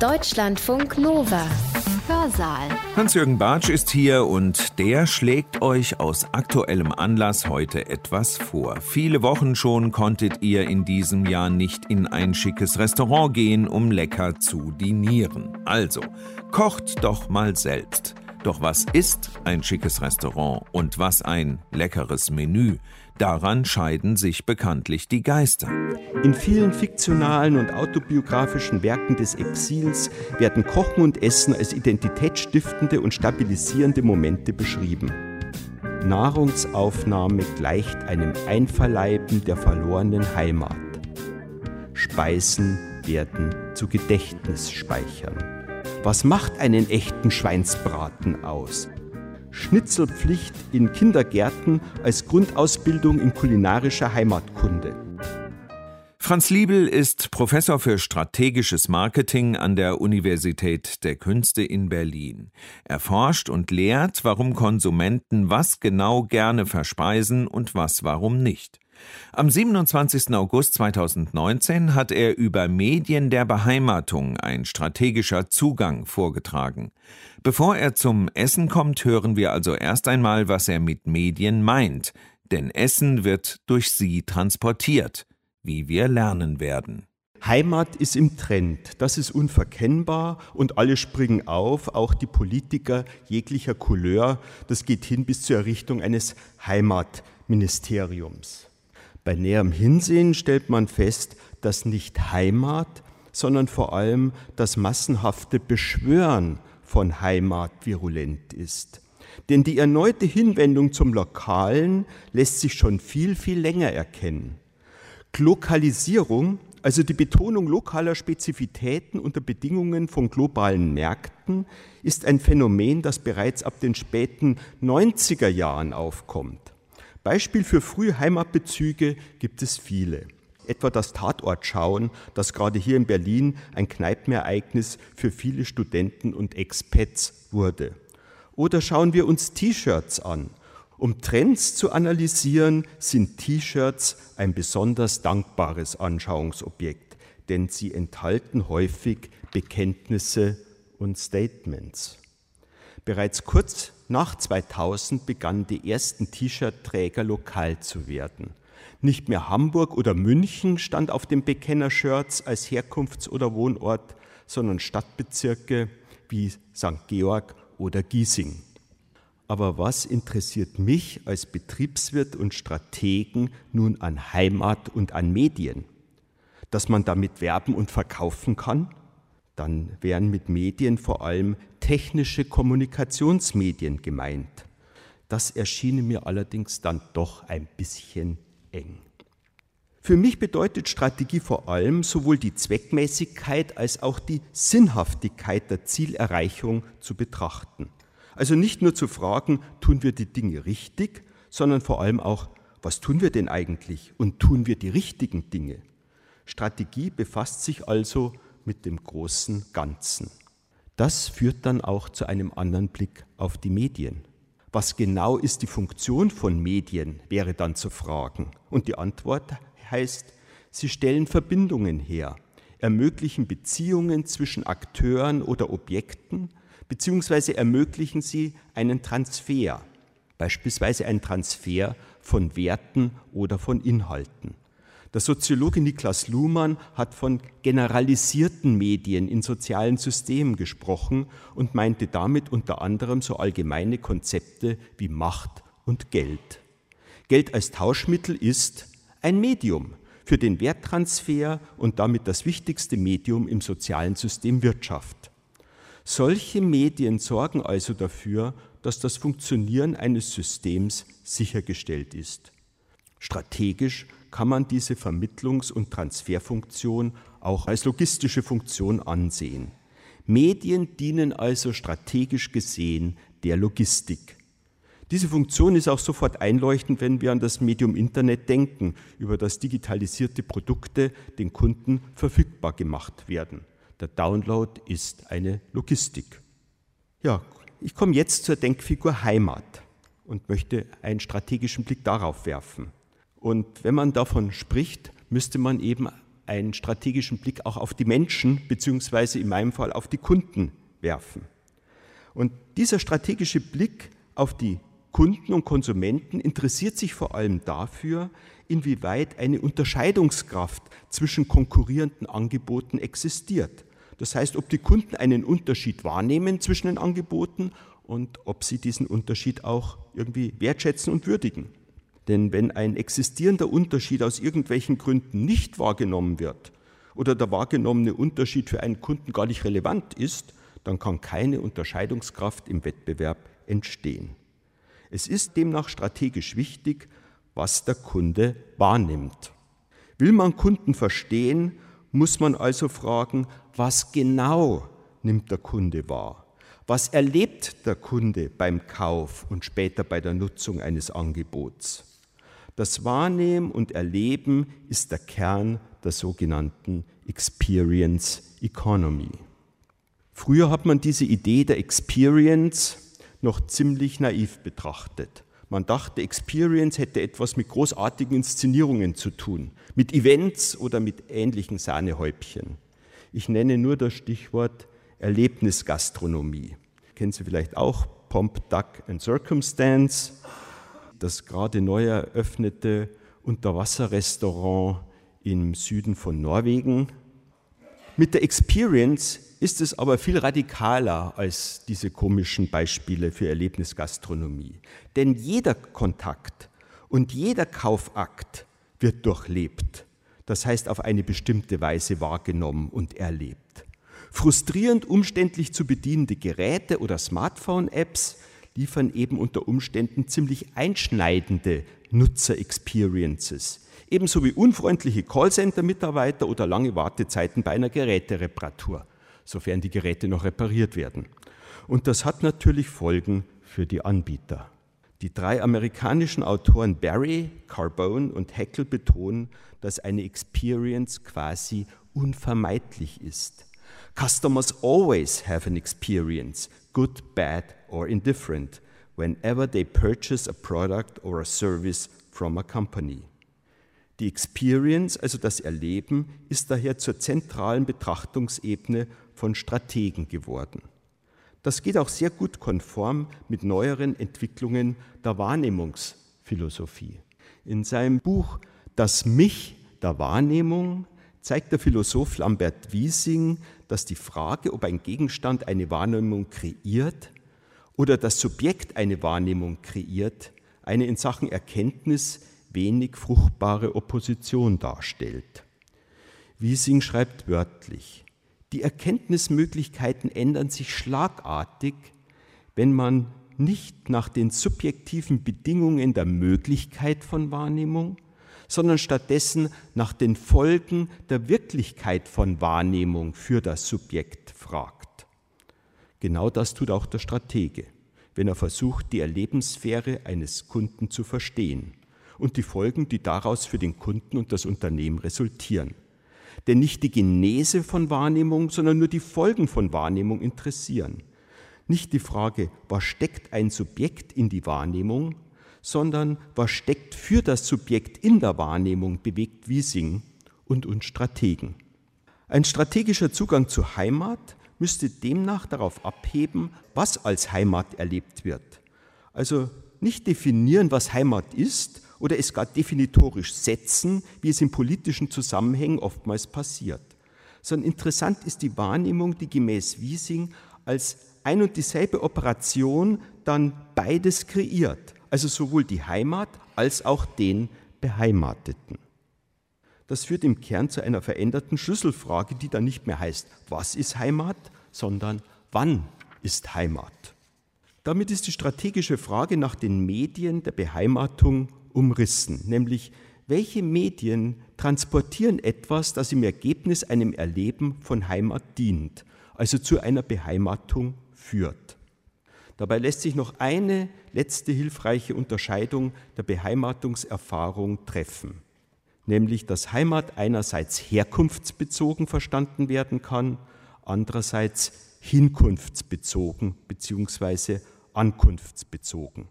Deutschlandfunk Nova. Hörsaal. Hans-Jürgen Bartsch ist hier und der schlägt euch aus aktuellem Anlass heute etwas vor. Viele Wochen schon konntet ihr in diesem Jahr nicht in ein schickes Restaurant gehen, um lecker zu dinieren. Also, kocht doch mal selbst. Doch was ist ein schickes Restaurant und was ein leckeres Menü? Daran scheiden sich bekanntlich die Geister. In vielen fiktionalen und autobiografischen Werken des Exils werden Kochen und Essen als identitätsstiftende und stabilisierende Momente beschrieben. Nahrungsaufnahme gleicht einem Einverleiben der verlorenen Heimat. Speisen werden zu Gedächtnisspeichern. Was macht einen echten Schweinsbraten aus? Schnitzelpflicht in Kindergärten als Grundausbildung in kulinarischer Heimatkunde. Franz Liebel ist Professor für strategisches Marketing an der Universität der Künste in Berlin. Er forscht und lehrt, warum Konsumenten was genau gerne verspeisen und was warum nicht. Am 27. August 2019 hat er über Medien der Beheimatung ein strategischer Zugang vorgetragen. Bevor er zum Essen kommt, hören wir also erst einmal, was er mit Medien meint, denn Essen wird durch sie transportiert, wie wir lernen werden. Heimat ist im Trend, das ist unverkennbar und alle springen auf, auch die Politiker jeglicher Couleur. Das geht hin bis zur Errichtung eines Heimatministeriums. Bei näherem Hinsehen stellt man fest, dass nicht Heimat, sondern vor allem das massenhafte Beschwören von Heimat virulent ist. Denn die erneute Hinwendung zum Lokalen lässt sich schon viel, viel länger erkennen. Glokalisierung, also die Betonung lokaler Spezifitäten unter Bedingungen von globalen Märkten, ist ein Phänomen, das bereits ab den späten 90er Jahren aufkommt. Beispiel für frühe Heimatbezüge gibt es viele. Etwa das Tatortschauen, das gerade hier in Berlin ein Kneipenereignis für viele Studenten und Expats wurde. Oder schauen wir uns T-Shirts an. Um Trends zu analysieren, sind T-Shirts ein besonders dankbares Anschauungsobjekt, denn sie enthalten häufig Bekenntnisse und Statements. Bereits kurz nach 2000 begannen die ersten T-Shirt-Träger lokal zu werden. Nicht mehr Hamburg oder München stand auf den Bekenner-Shirts als Herkunfts- oder Wohnort, sondern Stadtbezirke wie St. Georg oder Giesing. Aber was interessiert mich als Betriebswirt und Strategen nun an Heimat und an Medien? Dass man damit werben und verkaufen kann? dann wären mit Medien vor allem technische Kommunikationsmedien gemeint. Das erschien mir allerdings dann doch ein bisschen eng. Für mich bedeutet Strategie vor allem sowohl die Zweckmäßigkeit als auch die Sinnhaftigkeit der Zielerreichung zu betrachten. Also nicht nur zu fragen, tun wir die Dinge richtig, sondern vor allem auch, was tun wir denn eigentlich und tun wir die richtigen Dinge. Strategie befasst sich also mit dem großen Ganzen. Das führt dann auch zu einem anderen Blick auf die Medien. Was genau ist die Funktion von Medien, wäre dann zu fragen. Und die Antwort heißt, sie stellen Verbindungen her, ermöglichen Beziehungen zwischen Akteuren oder Objekten, beziehungsweise ermöglichen sie einen Transfer, beispielsweise einen Transfer von Werten oder von Inhalten. Der Soziologe Niklas Luhmann hat von generalisierten Medien in sozialen Systemen gesprochen und meinte damit unter anderem so allgemeine Konzepte wie Macht und Geld. Geld als Tauschmittel ist ein Medium für den Werttransfer und damit das wichtigste Medium im sozialen System Wirtschaft. Solche Medien sorgen also dafür, dass das Funktionieren eines Systems sichergestellt ist. Strategisch kann man diese Vermittlungs- und Transferfunktion auch als logistische Funktion ansehen. Medien dienen also strategisch gesehen der Logistik. Diese Funktion ist auch sofort einleuchtend, wenn wir an das Medium Internet denken, über das digitalisierte Produkte den Kunden verfügbar gemacht werden. Der Download ist eine Logistik. Ja, ich komme jetzt zur Denkfigur Heimat und möchte einen strategischen Blick darauf werfen. Und wenn man davon spricht, müsste man eben einen strategischen Blick auch auf die Menschen, beziehungsweise in meinem Fall auf die Kunden werfen. Und dieser strategische Blick auf die Kunden und Konsumenten interessiert sich vor allem dafür, inwieweit eine Unterscheidungskraft zwischen konkurrierenden Angeboten existiert. Das heißt, ob die Kunden einen Unterschied wahrnehmen zwischen den Angeboten und ob sie diesen Unterschied auch irgendwie wertschätzen und würdigen. Denn wenn ein existierender Unterschied aus irgendwelchen Gründen nicht wahrgenommen wird oder der wahrgenommene Unterschied für einen Kunden gar nicht relevant ist, dann kann keine Unterscheidungskraft im Wettbewerb entstehen. Es ist demnach strategisch wichtig, was der Kunde wahrnimmt. Will man Kunden verstehen, muss man also fragen, was genau nimmt der Kunde wahr? Was erlebt der Kunde beim Kauf und später bei der Nutzung eines Angebots? Das Wahrnehmen und Erleben ist der Kern der sogenannten Experience Economy. Früher hat man diese Idee der Experience noch ziemlich naiv betrachtet. Man dachte, Experience hätte etwas mit großartigen Inszenierungen zu tun, mit Events oder mit ähnlichen Sahnehäubchen. Ich nenne nur das Stichwort Erlebnisgastronomie. Kennen Sie vielleicht auch Pomp, Duck and Circumstance das gerade neu eröffnete Unterwasserrestaurant im Süden von Norwegen. Mit der Experience ist es aber viel radikaler als diese komischen Beispiele für Erlebnisgastronomie. Denn jeder Kontakt und jeder Kaufakt wird durchlebt. Das heißt, auf eine bestimmte Weise wahrgenommen und erlebt. Frustrierend umständlich zu bedienende Geräte oder Smartphone-Apps liefern eben unter Umständen ziemlich einschneidende Nutzer-Experiences. Ebenso wie unfreundliche Callcenter-Mitarbeiter oder lange Wartezeiten bei einer Gerätereparatur, sofern die Geräte noch repariert werden. Und das hat natürlich Folgen für die Anbieter. Die drei amerikanischen Autoren Barry, Carbone und Heckel betonen, dass eine Experience quasi unvermeidlich ist. Customers always have an experience, good, bad or indifferent, whenever they purchase a product or a service from a company. Die Experience, also das Erleben, ist daher zur zentralen Betrachtungsebene von Strategen geworden. Das geht auch sehr gut konform mit neueren Entwicklungen der Wahrnehmungsphilosophie. In seinem Buch Das Mich der Wahrnehmung zeigt der Philosoph Lambert Wiesing, dass die Frage, ob ein Gegenstand eine Wahrnehmung kreiert oder das Subjekt eine Wahrnehmung kreiert, eine in Sachen Erkenntnis wenig fruchtbare Opposition darstellt. Wiesing schreibt wörtlich, die Erkenntnismöglichkeiten ändern sich schlagartig, wenn man nicht nach den subjektiven Bedingungen der Möglichkeit von Wahrnehmung, sondern stattdessen nach den Folgen der Wirklichkeit von Wahrnehmung für das Subjekt fragt. Genau das tut auch der Stratege, wenn er versucht, die Erlebenssphäre eines Kunden zu verstehen und die Folgen, die daraus für den Kunden und das Unternehmen resultieren. Denn nicht die Genese von Wahrnehmung, sondern nur die Folgen von Wahrnehmung interessieren. Nicht die Frage, was steckt ein Subjekt in die Wahrnehmung, sondern was steckt für das Subjekt in der Wahrnehmung, bewegt Wiesing und uns Strategen. Ein strategischer Zugang zur Heimat müsste demnach darauf abheben, was als Heimat erlebt wird. Also nicht definieren, was Heimat ist oder es gar definitorisch setzen, wie es in politischen Zusammenhängen oftmals passiert. Sondern interessant ist die Wahrnehmung, die gemäß Wiesing als ein und dieselbe Operation dann beides kreiert also sowohl die Heimat als auch den Beheimateten. Das führt im Kern zu einer veränderten Schlüsselfrage, die dann nicht mehr heißt, was ist Heimat, sondern wann ist Heimat. Damit ist die strategische Frage nach den Medien der Beheimatung umrissen, nämlich welche Medien transportieren etwas, das im Ergebnis einem Erleben von Heimat dient, also zu einer Beheimatung führt. Dabei lässt sich noch eine letzte hilfreiche Unterscheidung der Beheimatungserfahrung treffen, nämlich dass Heimat einerseits herkunftsbezogen verstanden werden kann, andererseits hinkunftsbezogen bzw. ankunftsbezogen.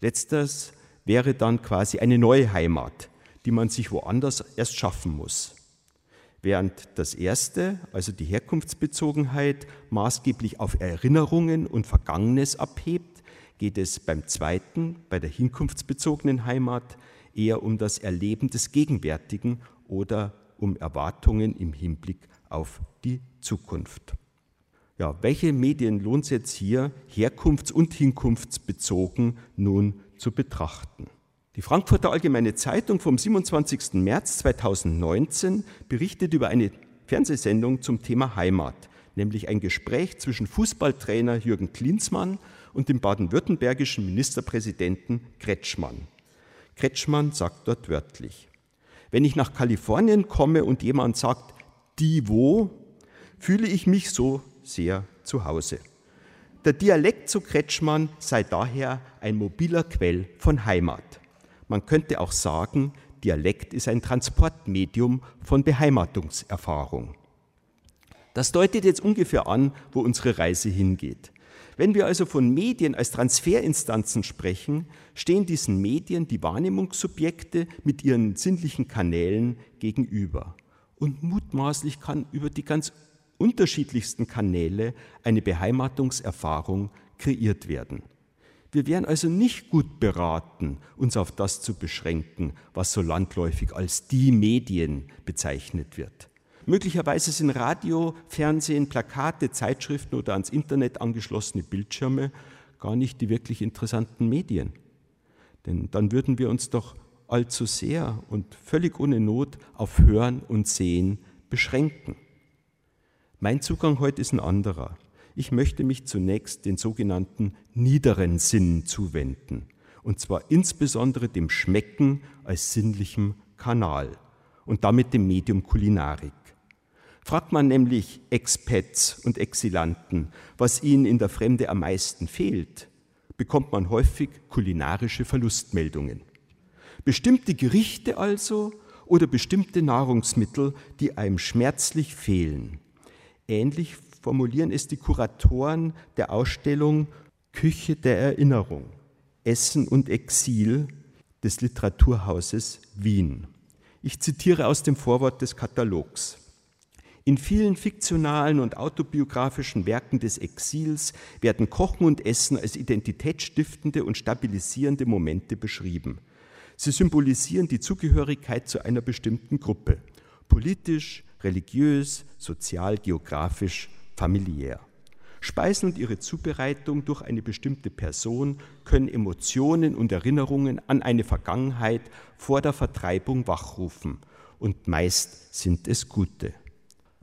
Letzteres wäre dann quasi eine neue Heimat, die man sich woanders erst schaffen muss. Während das erste, also die Herkunftsbezogenheit, maßgeblich auf Erinnerungen und Vergangenes abhebt, geht es beim zweiten, bei der hinkunftsbezogenen Heimat, eher um das Erleben des Gegenwärtigen oder um Erwartungen im Hinblick auf die Zukunft. Ja, welche Medien lohnt es jetzt hier, herkunfts- und hinkunftsbezogen nun zu betrachten? Die Frankfurter Allgemeine Zeitung vom 27. März 2019 berichtet über eine Fernsehsendung zum Thema Heimat, nämlich ein Gespräch zwischen Fußballtrainer Jürgen Klinsmann und dem baden-württembergischen Ministerpräsidenten Kretschmann. Kretschmann sagt dort wörtlich, wenn ich nach Kalifornien komme und jemand sagt, die wo, fühle ich mich so sehr zu Hause. Der Dialekt zu Kretschmann sei daher ein mobiler Quell von Heimat. Man könnte auch sagen, Dialekt ist ein Transportmedium von Beheimatungserfahrung. Das deutet jetzt ungefähr an, wo unsere Reise hingeht. Wenn wir also von Medien als Transferinstanzen sprechen, stehen diesen Medien die Wahrnehmungssubjekte mit ihren sinnlichen Kanälen gegenüber. Und mutmaßlich kann über die ganz unterschiedlichsten Kanäle eine Beheimatungserfahrung kreiert werden. Wir wären also nicht gut beraten, uns auf das zu beschränken, was so landläufig als die Medien bezeichnet wird. Möglicherweise sind Radio, Fernsehen, Plakate, Zeitschriften oder ans Internet angeschlossene Bildschirme gar nicht die wirklich interessanten Medien. Denn dann würden wir uns doch allzu sehr und völlig ohne Not auf Hören und Sehen beschränken. Mein Zugang heute ist ein anderer. Ich möchte mich zunächst den sogenannten niederen Sinnen zuwenden, und zwar insbesondere dem Schmecken als sinnlichem Kanal und damit dem Medium Kulinarik. Fragt man nämlich Expats und Exilanten, was ihnen in der Fremde am meisten fehlt, bekommt man häufig kulinarische Verlustmeldungen. Bestimmte Gerichte also oder bestimmte Nahrungsmittel, die einem schmerzlich fehlen. Ähnlich formulieren es die Kuratoren der Ausstellung Küche der Erinnerung, Essen und Exil des Literaturhauses Wien. Ich zitiere aus dem Vorwort des Katalogs. In vielen fiktionalen und autobiografischen Werken des Exils werden Kochen und Essen als identitätsstiftende und stabilisierende Momente beschrieben. Sie symbolisieren die Zugehörigkeit zu einer bestimmten Gruppe, politisch, religiös, sozial, geografisch familiär. Speisen und ihre Zubereitung durch eine bestimmte Person können Emotionen und Erinnerungen an eine Vergangenheit vor der Vertreibung wachrufen. Und meist sind es gute.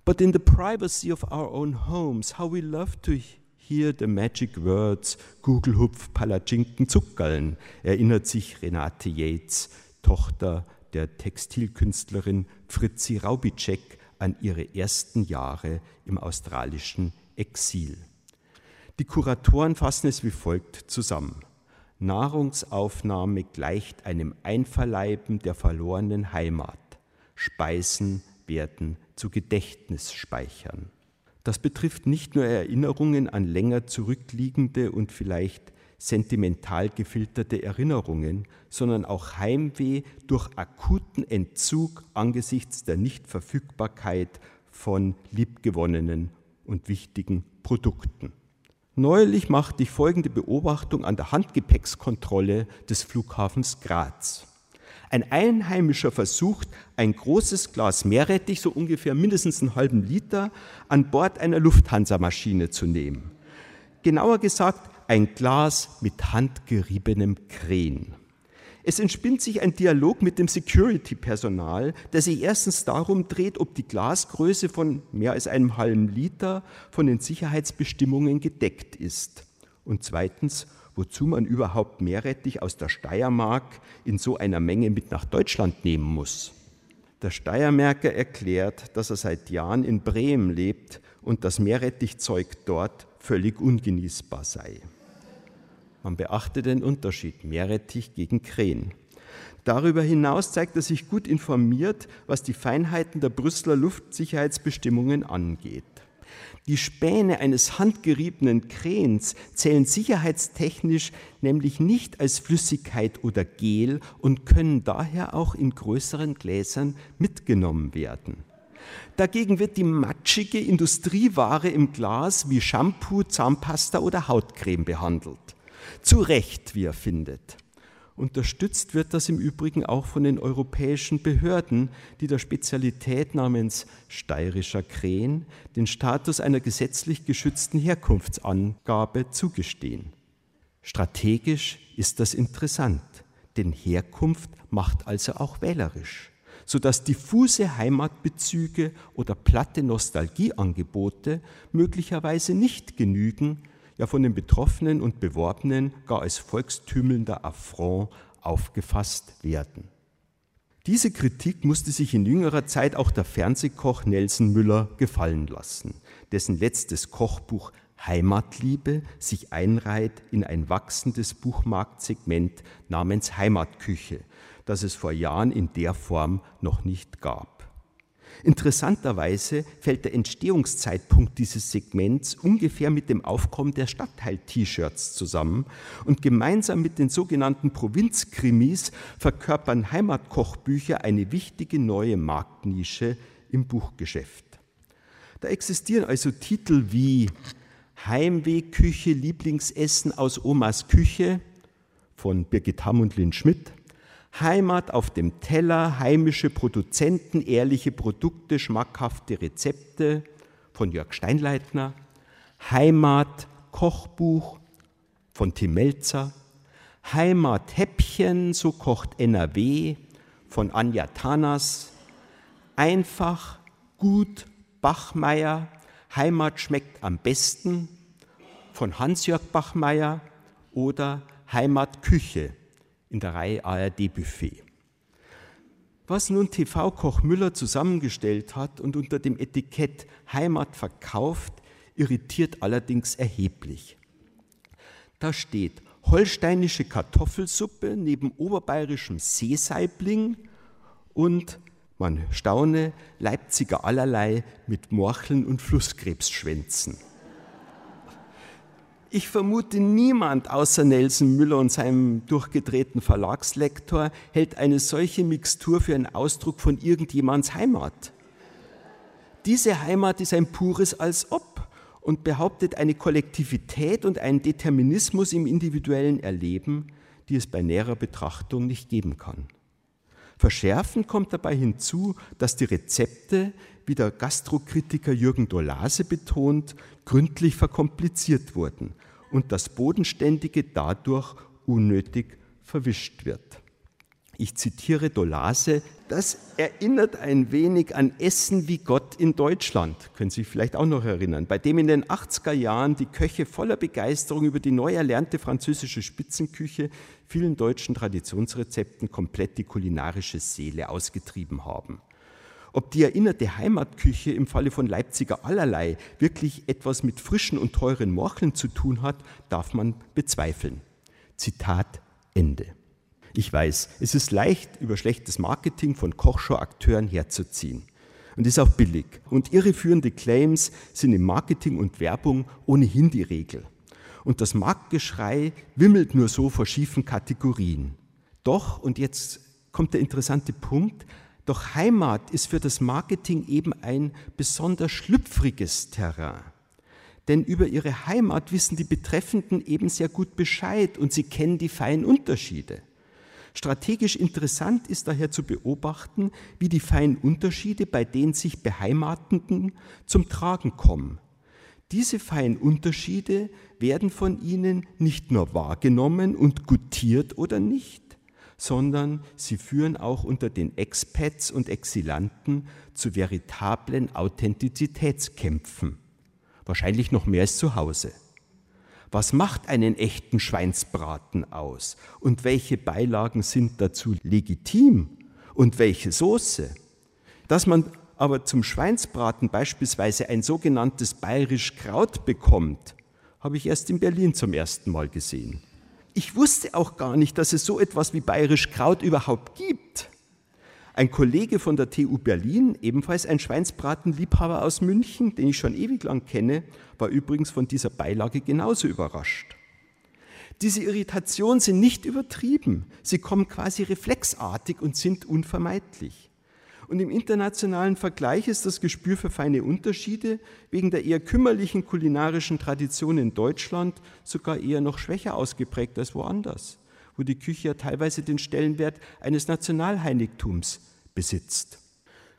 But in the privacy of our own homes, how we love to hear the magic words Gugelhupf, Palatschinken, Zuckerln, erinnert sich Renate Yates, Tochter der Textilkünstlerin Fritzi Raubitschek an ihre ersten Jahre im australischen Exil. Die Kuratoren fassen es wie folgt zusammen. Nahrungsaufnahme gleicht einem Einverleiben der verlorenen Heimat. Speisen werden zu Gedächtnisspeichern. Das betrifft nicht nur Erinnerungen an länger zurückliegende und vielleicht sentimental gefilterte Erinnerungen, sondern auch Heimweh durch akuten Entzug angesichts der Nichtverfügbarkeit von liebgewonnenen und wichtigen Produkten. Neulich machte ich folgende Beobachtung an der Handgepäckskontrolle des Flughafens Graz. Ein Einheimischer versucht, ein großes Glas Meerrettich, so ungefähr mindestens einen halben Liter, an Bord einer Lufthansa-Maschine zu nehmen. Genauer gesagt, ein Glas mit handgeriebenem Kren. Es entspinnt sich ein Dialog mit dem Security-Personal, der sich erstens darum dreht, ob die Glasgröße von mehr als einem halben Liter von den Sicherheitsbestimmungen gedeckt ist. Und zweitens, wozu man überhaupt Meerrettich aus der Steiermark in so einer Menge mit nach Deutschland nehmen muss. Der Steiermärker erklärt, dass er seit Jahren in Bremen lebt und das Meerrettichzeug dort völlig ungenießbar sei. Man beachte den Unterschied Meerrettich gegen Krähen. Darüber hinaus zeigt er sich gut informiert, was die Feinheiten der Brüsseler Luftsicherheitsbestimmungen angeht. Die Späne eines handgeriebenen Krähens zählen sicherheitstechnisch nämlich nicht als Flüssigkeit oder Gel und können daher auch in größeren Gläsern mitgenommen werden. Dagegen wird die matschige Industrieware im Glas wie Shampoo, Zahnpasta oder Hautcreme behandelt. Zu Recht, wie er findet. Unterstützt wird das im Übrigen auch von den europäischen Behörden, die der Spezialität namens steirischer Krähen den Status einer gesetzlich geschützten Herkunftsangabe zugestehen. Strategisch ist das interessant, denn Herkunft macht also auch wählerisch, sodass diffuse Heimatbezüge oder platte Nostalgieangebote möglicherweise nicht genügen, ja von den Betroffenen und Beworbenen gar als volkstümelnder Affront aufgefasst werden. Diese Kritik musste sich in jüngerer Zeit auch der Fernsehkoch Nelson Müller gefallen lassen, dessen letztes Kochbuch Heimatliebe sich einreiht in ein wachsendes Buchmarktsegment namens Heimatküche, das es vor Jahren in der Form noch nicht gab. Interessanterweise fällt der Entstehungszeitpunkt dieses Segments ungefähr mit dem Aufkommen der Stadtteil-T-Shirts zusammen und gemeinsam mit den sogenannten Provinzkrimis verkörpern Heimatkochbücher eine wichtige neue Marktnische im Buchgeschäft. Da existieren also Titel wie Heimwehküche, Lieblingsessen aus Omas Küche von Birgit Hamm und Lynn Schmidt, Heimat auf dem Teller, heimische Produzenten, ehrliche Produkte, schmackhafte Rezepte von Jörg Steinleitner, Heimat, Kochbuch von Tim Melzer, Heimathäppchen, so kocht NRW von Anja Tanas, einfach, gut, Bachmeier, Heimat schmeckt am besten von Hans-Jörg Bachmeier oder Heimatküche in der Reihe ARD Buffet. Was nun TV-Koch Müller zusammengestellt hat und unter dem Etikett Heimat verkauft, irritiert allerdings erheblich. Da steht holsteinische Kartoffelsuppe neben oberbayerischem Seesaibling und, man staune, Leipziger allerlei mit Morcheln und Flusskrebsschwänzen. Ich vermute, niemand außer Nelson Müller und seinem durchgedrehten Verlagslektor hält eine solche Mixtur für einen Ausdruck von irgendjemands Heimat. Diese Heimat ist ein pures Als ob und behauptet eine Kollektivität und einen Determinismus im individuellen Erleben, die es bei näherer Betrachtung nicht geben kann. Verschärfend kommt dabei hinzu, dass die Rezepte, wie der Gastrokritiker Jürgen Dolase betont, gründlich verkompliziert wurden und das Bodenständige dadurch unnötig verwischt wird. Ich zitiere Dolase, das erinnert ein wenig an Essen wie Gott in Deutschland, können Sie sich vielleicht auch noch erinnern, bei dem in den 80er Jahren die Köche voller Begeisterung über die neu erlernte französische Spitzenküche vielen deutschen Traditionsrezepten komplett die kulinarische Seele ausgetrieben haben. Ob die erinnerte Heimatküche im Falle von Leipziger allerlei wirklich etwas mit frischen und teuren Morcheln zu tun hat, darf man bezweifeln. Zitat Ende. Ich weiß, es ist leicht, über schlechtes Marketing von Kochshow-Akteuren herzuziehen. Und ist auch billig. Und irreführende Claims sind im Marketing und Werbung ohnehin die Regel. Und das Marktgeschrei wimmelt nur so vor schiefen Kategorien. Doch, und jetzt kommt der interessante Punkt, doch Heimat ist für das Marketing eben ein besonders schlüpfriges Terrain. Denn über ihre Heimat wissen die Betreffenden eben sehr gut Bescheid und sie kennen die feinen Unterschiede. Strategisch interessant ist daher zu beobachten, wie die feinen Unterschiede bei den sich Beheimatenden zum Tragen kommen. Diese feinen Unterschiede werden von ihnen nicht nur wahrgenommen und gutiert oder nicht, sondern sie führen auch unter den Expats und Exilanten zu veritablen Authentizitätskämpfen. Wahrscheinlich noch mehr als zu Hause. Was macht einen echten Schweinsbraten aus? Und welche Beilagen sind dazu legitim? Und welche Soße? Dass man aber zum Schweinsbraten beispielsweise ein sogenanntes bayerisch Kraut bekommt, habe ich erst in Berlin zum ersten Mal gesehen. Ich wusste auch gar nicht, dass es so etwas wie bayerisch Kraut überhaupt gibt. Ein Kollege von der TU Berlin, ebenfalls ein Schweinsbratenliebhaber aus München, den ich schon ewig lang kenne, war übrigens von dieser Beilage genauso überrascht. Diese Irritationen sind nicht übertrieben, sie kommen quasi reflexartig und sind unvermeidlich. Und im internationalen Vergleich ist das Gespür für feine Unterschiede wegen der eher kümmerlichen kulinarischen Tradition in Deutschland sogar eher noch schwächer ausgeprägt als woanders, wo die Küche ja teilweise den Stellenwert eines Nationalheiligtums besitzt.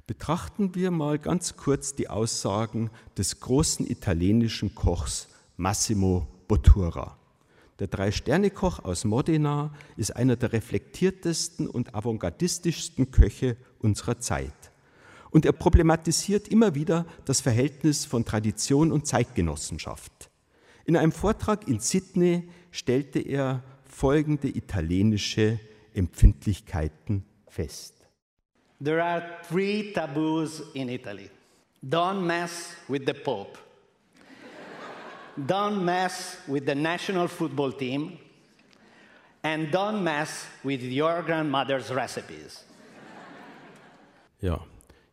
Betrachten wir mal ganz kurz die Aussagen des großen italienischen Kochs Massimo Bottura. Der Drei-Sterne-Koch aus Modena ist einer der reflektiertesten und avantgardistischsten Köche unserer Zeit. Und er problematisiert immer wieder das Verhältnis von Tradition und Zeitgenossenschaft. In einem Vortrag in Sydney stellte er folgende italienische Empfindlichkeiten fest. There are three taboos in Italy. Don't mess with the Pope. Don't mess with the national football team. And don't mess with your grandmother's recipes. Ja,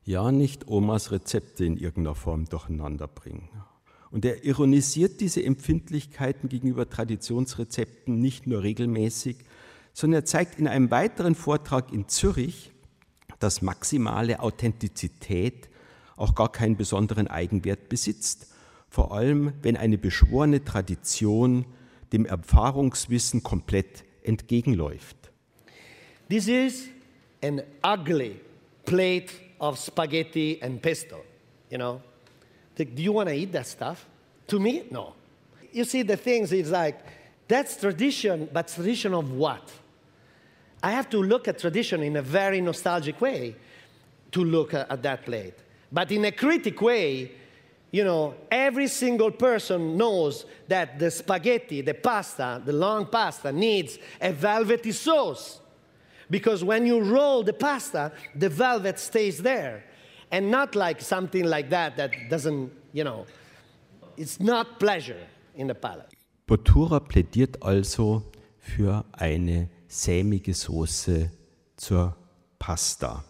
ja, nicht Omas Rezepte in irgendeiner Form durcheinander bringen. Und er ironisiert diese Empfindlichkeiten gegenüber Traditionsrezepten nicht nur regelmäßig, sondern er zeigt in einem weiteren Vortrag in Zürich, dass maximale Authentizität auch gar keinen besonderen Eigenwert besitzt, vor allem wenn eine beschworene Tradition dem Erfahrungswissen komplett entgegenläuft. This is an ugly plate of spaghetti and pesto, you know. Do you want to eat that stuff? To me, no. You see, the things is like, that's tradition, but tradition of what? I have to look at tradition in a very nostalgic way to look at that plate. But in a critic way, you know, every single person knows that the spaghetti, the pasta, the long pasta needs a velvety sauce. Because when you roll the pasta, the velvet stays there. And not like something like that that doesn't, you know, it's not pleasure in the palate. Bottura plädiert also für eine sämige Soße zur Pasta.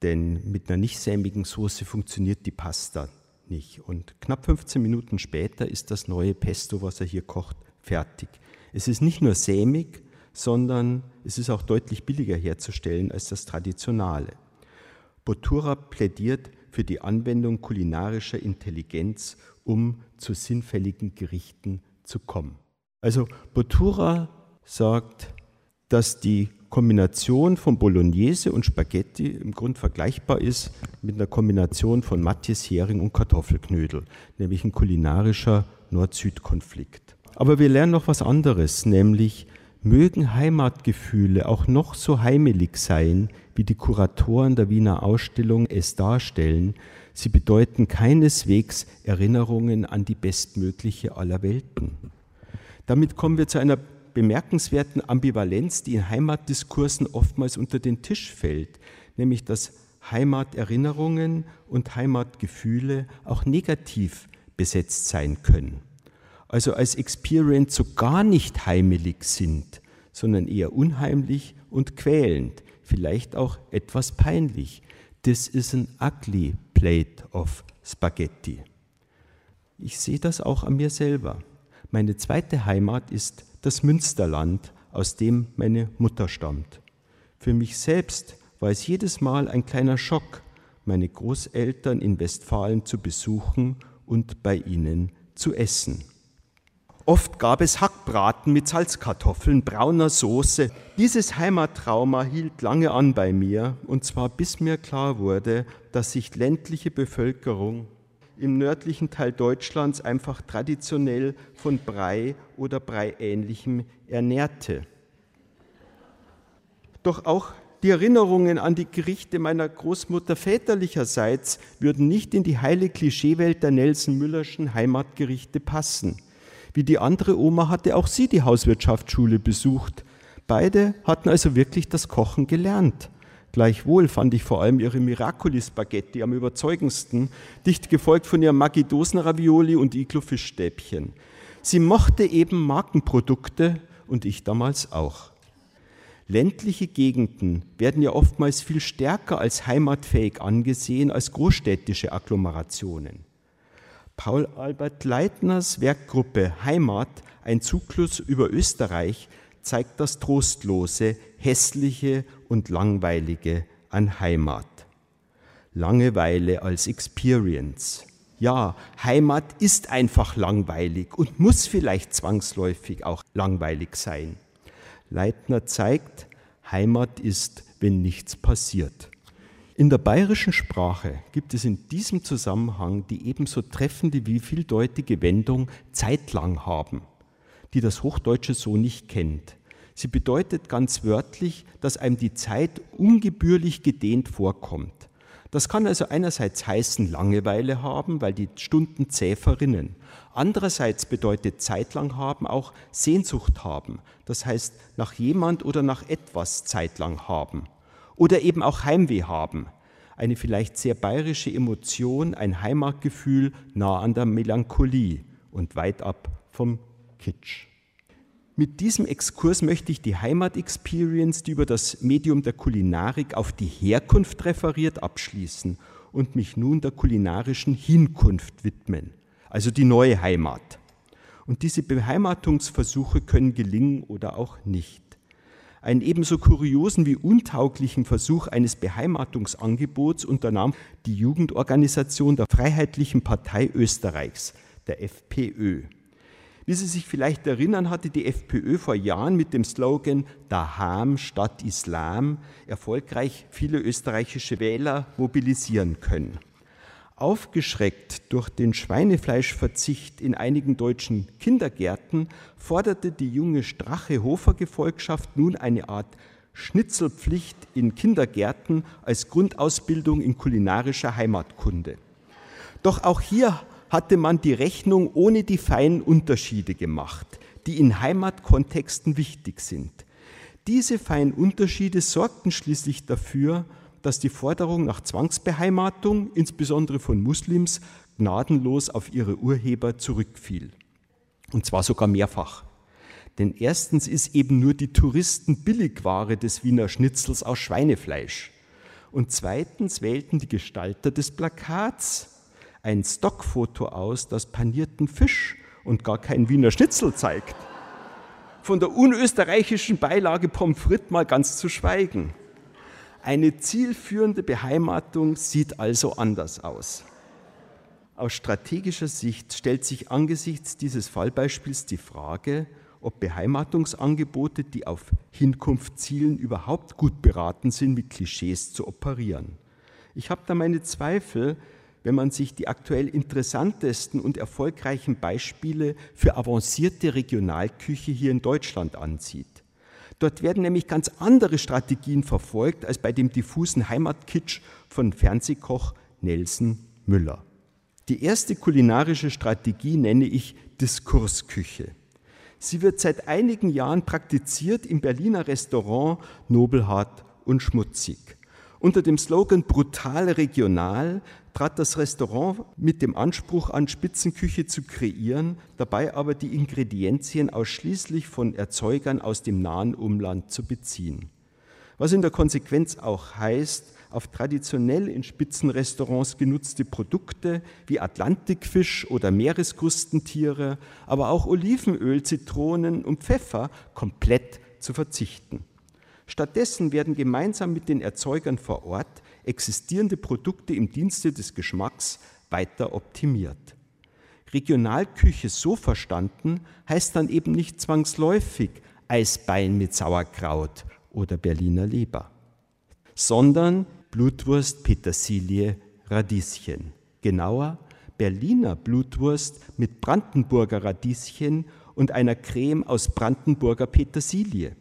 Denn mit einer nicht sämigen Soße funktioniert die Pasta nicht. Und knapp 15 Minuten später ist das neue Pesto, was er hier kocht, fertig. Es ist nicht nur sämig, sondern es ist auch deutlich billiger herzustellen als das traditionale. Bottura plädiert für die Anwendung kulinarischer Intelligenz, um zu sinnfälligen Gerichten zu kommen. Also Bottura sagt, dass die Kombination von Bolognese und Spaghetti im Grund vergleichbar ist mit einer Kombination von Matjes Hering und Kartoffelknödel, nämlich ein kulinarischer Nord-Süd-Konflikt. Aber wir lernen noch was anderes, nämlich mögen Heimatgefühle auch noch so heimelig sein, wie die Kuratoren der Wiener Ausstellung es darstellen, sie bedeuten keineswegs Erinnerungen an die bestmögliche aller Welten. Damit kommen wir zu einer bemerkenswerten Ambivalenz, die in Heimatdiskursen oftmals unter den Tisch fällt, nämlich dass Heimaterinnerungen und Heimatgefühle auch negativ besetzt sein können. Also als Experience so gar nicht heimelig sind, sondern eher unheimlich und quälend, vielleicht auch etwas peinlich. This is an ugly plate of spaghetti. Ich sehe das auch an mir selber. Meine zweite Heimat ist das Münsterland, aus dem meine Mutter stammt. Für mich selbst war es jedes Mal ein kleiner Schock, meine Großeltern in Westfalen zu besuchen und bei ihnen zu essen. Oft gab es Hackbraten mit Salzkartoffeln, brauner Soße. Dieses Heimattrauma hielt lange an bei mir, und zwar bis mir klar wurde, dass sich ländliche Bevölkerung im nördlichen Teil Deutschlands einfach traditionell von Brei oder Breiähnlichem ernährte. Doch auch die Erinnerungen an die Gerichte meiner Großmutter väterlicherseits würden nicht in die heile Klischeewelt der Nelson Müllerschen Heimatgerichte passen. Wie die andere Oma hatte auch sie die Hauswirtschaftsschule besucht. Beide hatten also wirklich das Kochen gelernt. Gleichwohl fand ich vor allem ihre Miracoli-Spaghetti am überzeugendsten, dicht gefolgt von ihrem Maggi-Dosen-Ravioli und Iglo-Fischstäbchen. Sie mochte eben Markenprodukte und ich damals auch. Ländliche Gegenden werden ja oftmals viel stärker als heimatfähig angesehen als großstädtische Agglomerationen. Paul Albert Leitners Werkgruppe Heimat, ein Zyklus über Österreich, zeigt das Trostlose, Hässliche und Langweilige an Heimat. Langeweile als Experience. Ja, Heimat ist einfach langweilig und muss vielleicht zwangsläufig auch langweilig sein. Leitner zeigt, Heimat ist, wenn nichts passiert. In der bayerischen Sprache gibt es in diesem Zusammenhang die ebenso treffende wie vieldeutige Wendung zeitlang haben, die das Hochdeutsche so nicht kennt. Sie bedeutet ganz wörtlich, dass einem die Zeit ungebührlich gedehnt vorkommt. Das kann also einerseits heißen Langeweile haben, weil die Stunden zäh verrinnen. Andererseits bedeutet zeitlang haben auch Sehnsucht haben. Das heißt, nach jemand oder nach etwas zeitlang haben. Oder eben auch Heimweh haben. Eine vielleicht sehr bayerische Emotion, ein Heimatgefühl nah an der Melancholie und weit ab vom Kitsch. Mit diesem Exkurs möchte ich die Heimat-Experience, die über das Medium der Kulinarik auf die Herkunft referiert, abschließen und mich nun der kulinarischen Hinkunft widmen, also die neue Heimat. Und diese Beheimatungsversuche können gelingen oder auch nicht. Einen ebenso kuriosen wie untauglichen Versuch eines Beheimatungsangebots unternahm die Jugendorganisation der Freiheitlichen Partei Österreichs, der FPÖ. Wie Sie sich vielleicht erinnern, hatte die FPÖ vor Jahren mit dem Slogan Daham statt Islam erfolgreich viele österreichische Wähler mobilisieren können. Aufgeschreckt durch den Schweinefleischverzicht in einigen deutschen Kindergärten forderte die junge Strache-Hofer-Gefolgschaft nun eine Art Schnitzelpflicht in Kindergärten als Grundausbildung in kulinarischer Heimatkunde. Doch auch hier hatte man die Rechnung ohne die feinen Unterschiede gemacht, die in Heimatkontexten wichtig sind. Diese feinen Unterschiede sorgten schließlich dafür, dass die Forderung nach Zwangsbeheimatung, insbesondere von Muslims, gnadenlos auf ihre Urheber zurückfiel. Und zwar sogar mehrfach. Denn erstens ist eben nur die Touristen-Billigware des Wiener Schnitzels aus Schweinefleisch. Und zweitens wählten die Gestalter des Plakats ein Stockfoto aus, das panierten Fisch und gar kein Wiener Schnitzel zeigt. Von der unösterreichischen Beilage Pommes frites mal ganz zu schweigen. Eine zielführende Beheimatung sieht also anders aus. Aus strategischer Sicht stellt sich angesichts dieses Fallbeispiels die Frage, ob Beheimatungsangebote, die auf Hinkunft zielen, überhaupt gut beraten sind, mit Klischees zu operieren. Ich habe da meine Zweifel, wenn man sich die aktuell interessantesten und erfolgreichen Beispiele für avancierte Regionalküche hier in Deutschland ansieht. Dort werden nämlich ganz andere Strategien verfolgt als bei dem diffusen Heimatkitsch von Fernsehkoch Nelson Müller. Die erste kulinarische Strategie nenne ich Diskursküche. Sie wird seit einigen Jahren praktiziert im Berliner Restaurant Nobelhart und Schmutzig. Unter dem Slogan Brutal regional trat das Restaurant mit dem Anspruch an, Spitzenküche zu kreieren, dabei aber die Ingredienzien ausschließlich von Erzeugern aus dem nahen Umland zu beziehen. Was in der Konsequenz auch heißt, auf traditionell in Spitzenrestaurants genutzte Produkte wie Atlantikfisch oder Meereskrustentiere, aber auch Olivenöl, Zitronen und Pfeffer komplett zu verzichten. Stattdessen werden gemeinsam mit den Erzeugern vor Ort existierende Produkte im Dienste des Geschmacks weiter optimiert. Regionalküche so verstanden heißt dann eben nicht zwangsläufig Eisbein mit Sauerkraut oder Berliner Leber, sondern Blutwurst, Petersilie, Radieschen. Genauer Berliner Blutwurst mit Brandenburger Radieschen und einer Creme aus Brandenburger Petersilie.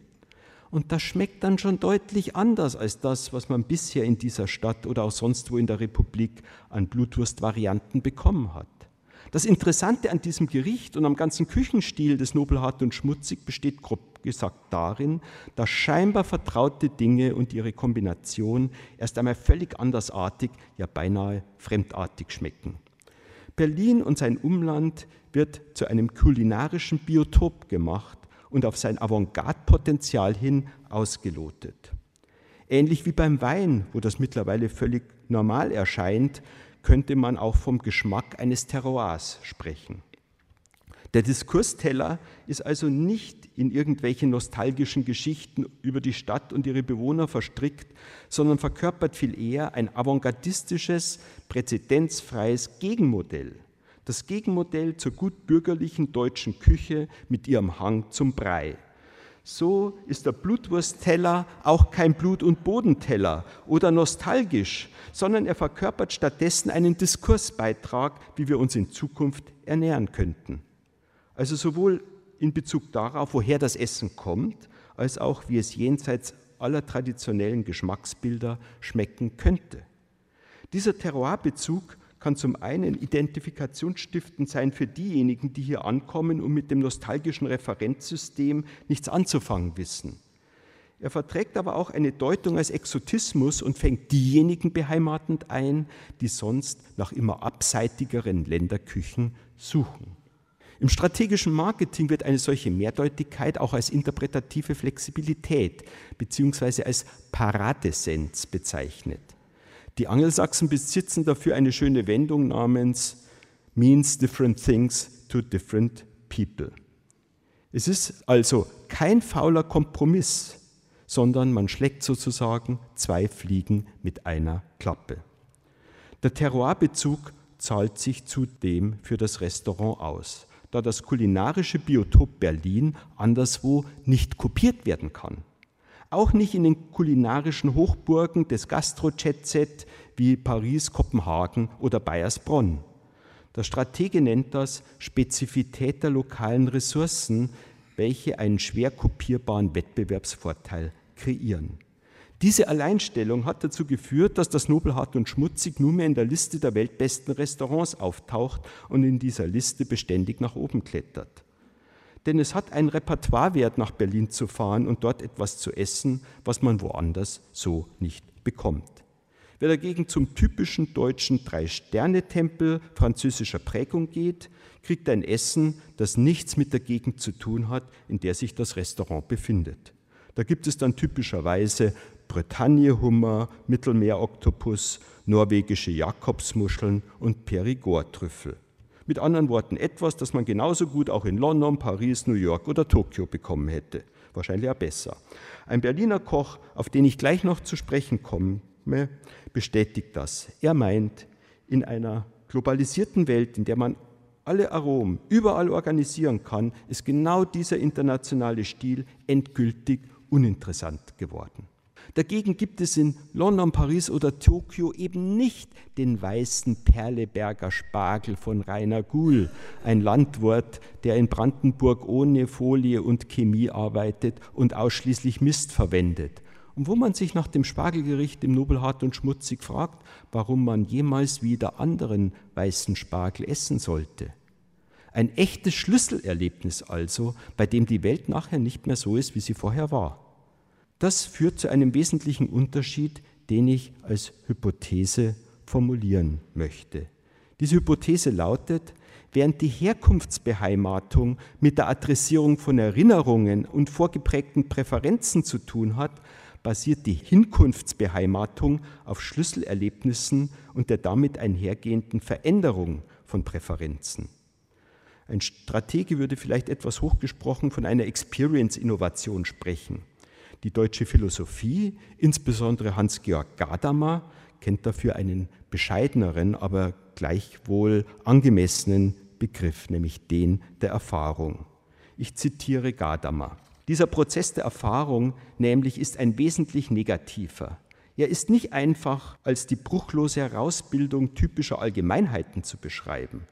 Und das schmeckt dann schon deutlich anders als das, was man bisher in dieser Stadt oder auch sonst wo in der Republik an Blutwurstvarianten bekommen hat. Das Interessante an diesem Gericht und am ganzen Küchenstil des Nobelhart und Schmutzig besteht grob gesagt darin, dass scheinbar vertraute Dinge und ihre Kombination erst einmal völlig andersartig, ja beinahe fremdartig schmecken. Berlin und sein Umland wird zu einem kulinarischen Biotop gemacht, und auf sein Avantgarde-Potenzial hin ausgelotet. Ähnlich wie beim Wein, wo das mittlerweile völlig normal erscheint, könnte man auch vom Geschmack eines Terroirs sprechen. Der Diskursteller ist also nicht in irgendwelche nostalgischen Geschichten über die Stadt und ihre Bewohner verstrickt, sondern verkörpert viel eher ein avantgardistisches, präzedenzfreies Gegenmodell. Das Gegenmodell zur gut bürgerlichen deutschen Küche mit ihrem Hang zum Brei. So ist der Blutwurstteller auch kein Blut- und Bodenteller oder nostalgisch, sondern er verkörpert stattdessen einen Diskursbeitrag, wie wir uns in Zukunft ernähren könnten. Also sowohl in Bezug darauf, woher das Essen kommt, als auch wie es jenseits aller traditionellen Geschmacksbilder schmecken könnte. Dieser Terroirbezug kann zum einen identifikationsstiftend sein für diejenigen, die hier ankommen und mit dem nostalgischen Referenzsystem nichts anzufangen wissen. Er verträgt aber auch eine Deutung als Exotismus und fängt diejenigen beheimatend ein, die sonst nach immer abseitigeren Länderküchen suchen. Im strategischen Marketing wird eine solche Mehrdeutigkeit auch als interpretative Flexibilität bzw. als Paradesens bezeichnet. Die Angelsachsen besitzen dafür eine schöne Wendung namens means different things to different people. Es ist also kein fauler Kompromiss, sondern man schlägt sozusagen zwei Fliegen mit einer Klappe. Der Terroirbezug zahlt sich zudem für das Restaurant aus da das kulinarische Biotop Berlin anderswo nicht kopiert werden kann. Auch nicht in den kulinarischen Hochburgen des Gastro-Jet-Set wie Paris, Kopenhagen oder Bayersbronn. Der Stratege nennt das Spezifität der lokalen Ressourcen, welche einen schwer kopierbaren Wettbewerbsvorteil kreieren. Diese Alleinstellung hat dazu geführt, dass das Nobelhart und Schmutzig nunmehr in der Liste der weltbesten Restaurants auftaucht und in dieser Liste beständig nach oben klettert. Denn es hat einen Repertoirewert, nach Berlin zu fahren und dort etwas zu essen, was man woanders so nicht bekommt. Wer dagegen zum typischen deutschen Drei-Sterne-Tempel französischer Prägung geht, kriegt ein Essen, das nichts mit der Gegend zu tun hat, in der sich das Restaurant befindet. Da gibt es dann typischerweise Bretagne-Hummer, Mittelmeeroktopus, norwegische Jakobsmuscheln und Perigord-Trüffel. Mit anderen Worten etwas, das man genauso gut auch in London, Paris, New York oder Tokio bekommen hätte. Wahrscheinlich auch besser. Ein Berliner Koch, auf den ich gleich noch zu sprechen komme, bestätigt das. Er meint, in einer globalisierten Welt, in der man alle Aromen überall organisieren kann, ist genau dieser internationale Stil endgültig uninteressant geworden. Dagegen gibt es in London, Paris oder Tokio eben nicht den weißen Perleberger Spargel von Rainer Guhl, ein Landwirt, der in Brandenburg ohne Folie und Chemie arbeitet und ausschließlich Mist verwendet. Und wo man sich nach dem Spargelgericht im Nobelhart und Schmutzig fragt, warum man jemals wieder anderen weißen Spargel essen sollte. Ein echtes Schlüsselerlebnis also, bei dem die Welt nachher nicht mehr so ist, wie sie vorher war. Das führt zu einem wesentlichen Unterschied, den ich als Hypothese formulieren möchte. Diese Hypothese lautet, während die Herkunftsbeheimatung mit der Adressierung von Erinnerungen und vorgeprägten Präferenzen zu tun hat, basiert die Hinkunftsbeheimatung auf Schlüsselerlebnissen und der damit einhergehenden Veränderung von Präferenzen. Ein Stratege würde vielleicht etwas hochgesprochen von einer Experience-Innovation sprechen. Die deutsche Philosophie, insbesondere Hans-Georg Gadamer, kennt dafür einen bescheideneren, aber gleichwohl angemessenen Begriff, nämlich den der Erfahrung. Ich zitiere Gadamer. Dieser Prozess der Erfahrung nämlich ist ein wesentlich negativer. Er ist nicht einfach als die bruchlose Herausbildung typischer Allgemeinheiten zu beschreiben.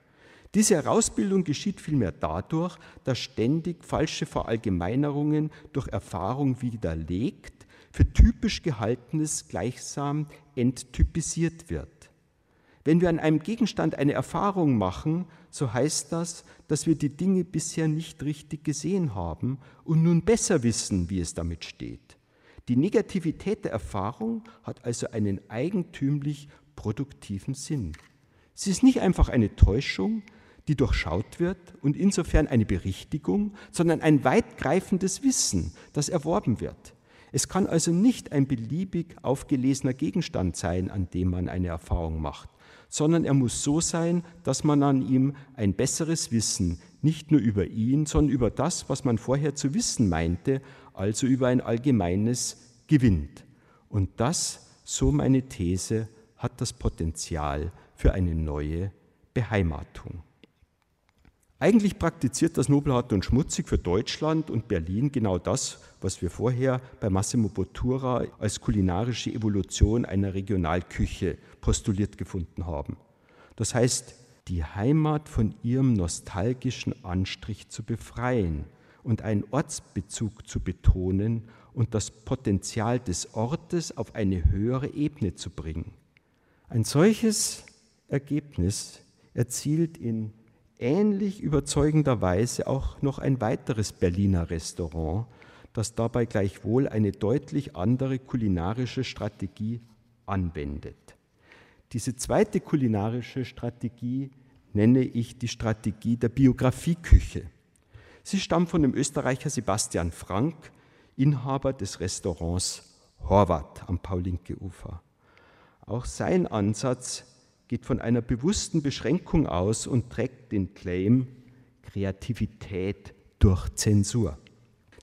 Diese Herausbildung geschieht vielmehr dadurch, dass ständig falsche Verallgemeinerungen durch Erfahrung widerlegt, für typisch Gehaltenes gleichsam enttypisiert wird. Wenn wir an einem Gegenstand eine Erfahrung machen, so heißt das, dass wir die Dinge bisher nicht richtig gesehen haben und nun besser wissen, wie es damit steht. Die Negativität der Erfahrung hat also einen eigentümlich produktiven Sinn. Sie ist nicht einfach eine Täuschung, die durchschaut wird und insofern eine Berichtigung, sondern ein weitgreifendes Wissen, das erworben wird. Es kann also nicht ein beliebig aufgelesener Gegenstand sein, an dem man eine Erfahrung macht, sondern er muss so sein, dass man an ihm ein besseres Wissen nicht nur über ihn, sondern über das, was man vorher zu wissen meinte, also über ein allgemeines gewinnt. Und das, so meine These, hat das Potenzial für eine neue Beheimatung. Eigentlich praktiziert das Nobelhart und Schmutzig für Deutschland und Berlin genau das, was wir vorher bei Massimo Bottura als kulinarische Evolution einer Regionalküche postuliert gefunden haben. Das heißt, die Heimat von ihrem nostalgischen Anstrich zu befreien und einen Ortsbezug zu betonen und das Potenzial des Ortes auf eine höhere Ebene zu bringen. Ein solches Ergebnis erzielt in ähnlich überzeugender Weise auch noch ein weiteres Berliner Restaurant, das dabei gleichwohl eine deutlich andere kulinarische Strategie anwendet. Diese zweite kulinarische Strategie nenne ich die Strategie der Biografieküche. Sie stammt von dem Österreicher Sebastian Frank, Inhaber des Restaurants Horvath am Paulinke-Ufer. Auch sein Ansatz geht von einer bewussten Beschränkung aus und trägt den Claim Kreativität durch Zensur.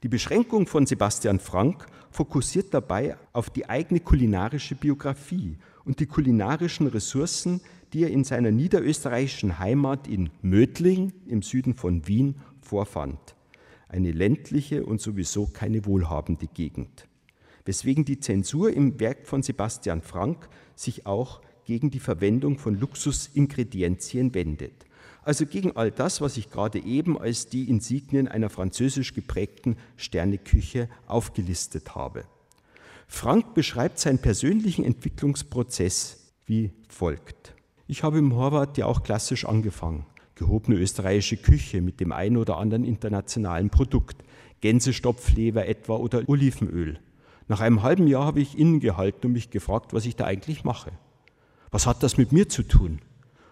Die Beschränkung von Sebastian Frank fokussiert dabei auf die eigene kulinarische Biografie und die kulinarischen Ressourcen, die er in seiner niederösterreichischen Heimat in Mödling im Süden von Wien vorfand. Eine ländliche und sowieso keine wohlhabende Gegend. Weswegen die Zensur im Werk von Sebastian Frank sich auch gegen die Verwendung von Luxusingredienzien wendet. Also gegen all das, was ich gerade eben als die Insignien einer französisch geprägten Sterneküche aufgelistet habe. Frank beschreibt seinen persönlichen Entwicklungsprozess wie folgt. Ich habe im Horvath ja auch klassisch angefangen. Gehobene österreichische Küche mit dem ein oder anderen internationalen Produkt, Gänsestopfleber etwa oder Olivenöl. Nach einem halben Jahr habe ich innegehalten und mich gefragt, was ich da eigentlich mache. Was hat das mit mir zu tun?